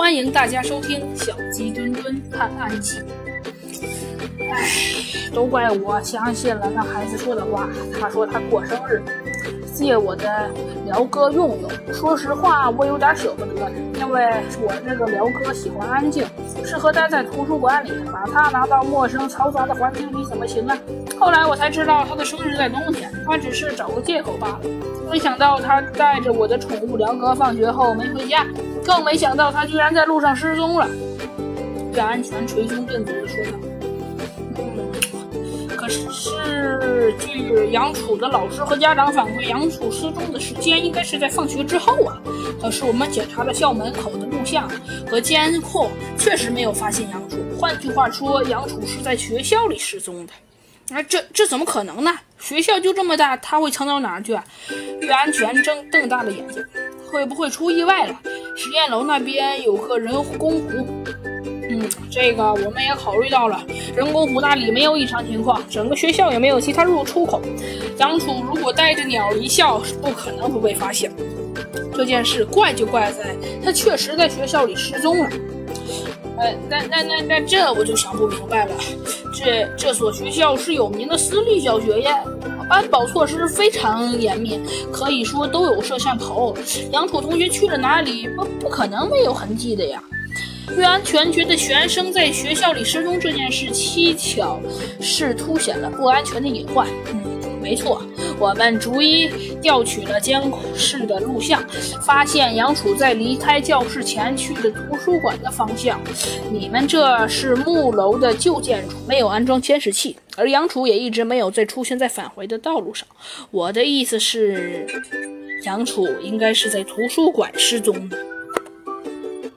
欢迎大家收听《小鸡墩墩探案记》。唉，都怪我相信了那孩子说的话。他说他过生日，借我的辽哥用用。说实话，我有点舍不得，因为我这个辽哥喜欢安静，适合待在图书馆里。把他拿到陌生嘈杂的环境里怎么行啊？后来我才知道他的生日在冬天，他只是找个借口罢了。没想到他带着我的宠物辽哥放学后没回家，更没想到他居然在路上失踪了。岳安全捶胸顿足的说道。可是，据杨楚的老师和家长反馈，杨楚失踪的时间应该是在放学之后啊。可是我们检查了校门口的录像和监控，确实没有发现杨楚。换句话说，杨楚是在学校里失踪的。啊，这这怎么可能呢？学校就这么大，他会藏到哪儿去啊？岳安全睁瞪大了眼睛，会不会出意外了？实验楼那边有个人工湖。嗯，这个我们也考虑到了。人工湖那里没有异常情况，整个学校也没有其他入出口。杨楚如果带着鸟离校，是不可能不被发现。这件事怪就怪在他确实在学校里失踪了。呃，那那那那这我就想不明白了。这这所学校是有名的私立小学呀，安保措施非常严密，可以说都有摄像头。杨楚同学去了哪里？不不可能没有痕迹的呀。岳安全觉得学生在学校里失踪这件事蹊跷，是凸显了不安全的隐患。嗯，没错，我们逐一调取了监控室的录像，发现杨楚在离开教室前去的图书馆的方向。你们这是木楼的旧建筑，没有安装监视器，而杨楚也一直没有再出现在返回的道路上。我的意思是，杨楚应该是在图书馆失踪的。